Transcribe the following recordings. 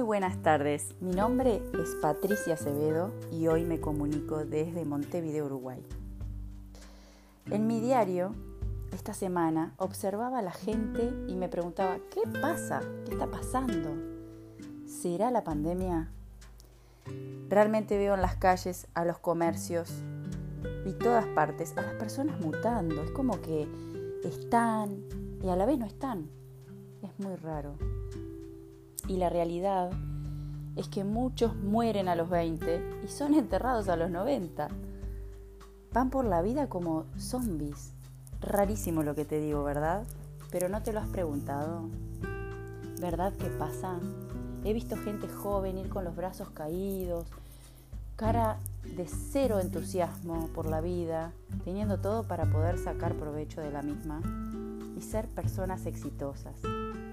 buenas tardes. Mi nombre es Patricia Acevedo y hoy me comunico desde Montevideo, Uruguay. En mi diario, esta semana, observaba a la gente y me preguntaba, ¿qué pasa? ¿Qué está pasando? ¿Será la pandemia? Realmente veo en las calles, a los comercios y todas partes a las personas mutando. Es como que están y a la vez no están. Es muy raro. Y la realidad es que muchos mueren a los 20 y son enterrados a los 90. Van por la vida como zombies. Rarísimo lo que te digo, ¿verdad? Pero no te lo has preguntado. ¿Verdad que pasa? He visto gente joven ir con los brazos caídos, cara de cero entusiasmo por la vida, teniendo todo para poder sacar provecho de la misma y ser personas exitosas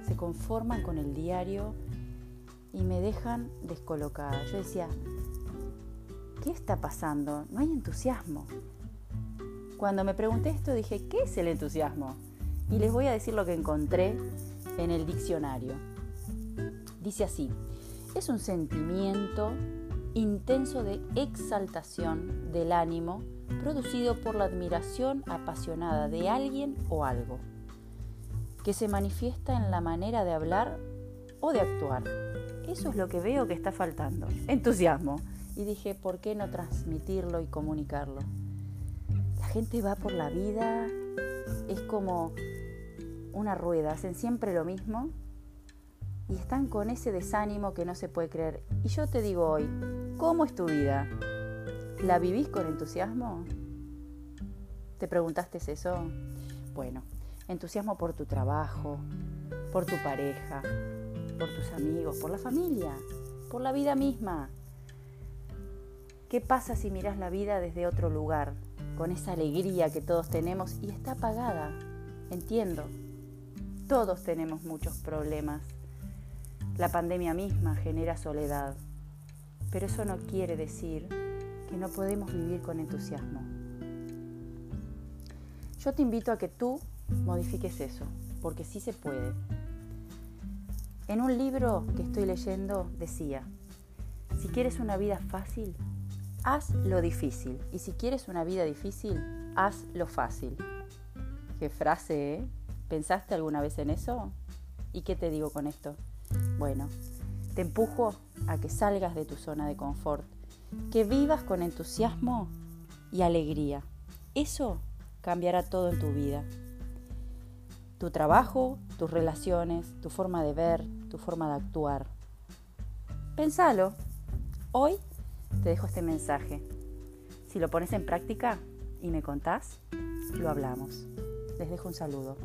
se conforman con el diario y me dejan descolocada. Yo decía, ¿qué está pasando? No hay entusiasmo. Cuando me pregunté esto dije, ¿qué es el entusiasmo? Y les voy a decir lo que encontré en el diccionario. Dice así, es un sentimiento intenso de exaltación del ánimo producido por la admiración apasionada de alguien o algo que se manifiesta en la manera de hablar o de actuar. Eso es lo que veo que está faltando. Entusiasmo. Y dije, ¿por qué no transmitirlo y comunicarlo? La gente va por la vida, es como una rueda, hacen siempre lo mismo y están con ese desánimo que no se puede creer. Y yo te digo hoy, ¿cómo es tu vida? ¿La vivís con entusiasmo? ¿Te preguntaste eso? Bueno, entusiasmo por tu trabajo, por tu pareja, por tus amigos, por la familia, por la vida misma. ¿Qué pasa si miras la vida desde otro lugar, con esa alegría que todos tenemos y está apagada? Entiendo, todos tenemos muchos problemas. La pandemia misma genera soledad, pero eso no quiere decir que no podemos vivir con entusiasmo. Yo te invito a que tú modifiques eso, porque sí se puede. En un libro que estoy leyendo decía, si quieres una vida fácil, haz lo difícil. Y si quieres una vida difícil, haz lo fácil. Qué frase, ¿eh? ¿Pensaste alguna vez en eso? ¿Y qué te digo con esto? Bueno, te empujo a que salgas de tu zona de confort, que vivas con entusiasmo y alegría. Eso cambiará todo en tu vida tu trabajo, tus relaciones, tu forma de ver, tu forma de actuar. Pensalo. Hoy te dejo este mensaje. Si lo pones en práctica y me contás, lo hablamos. Les dejo un saludo.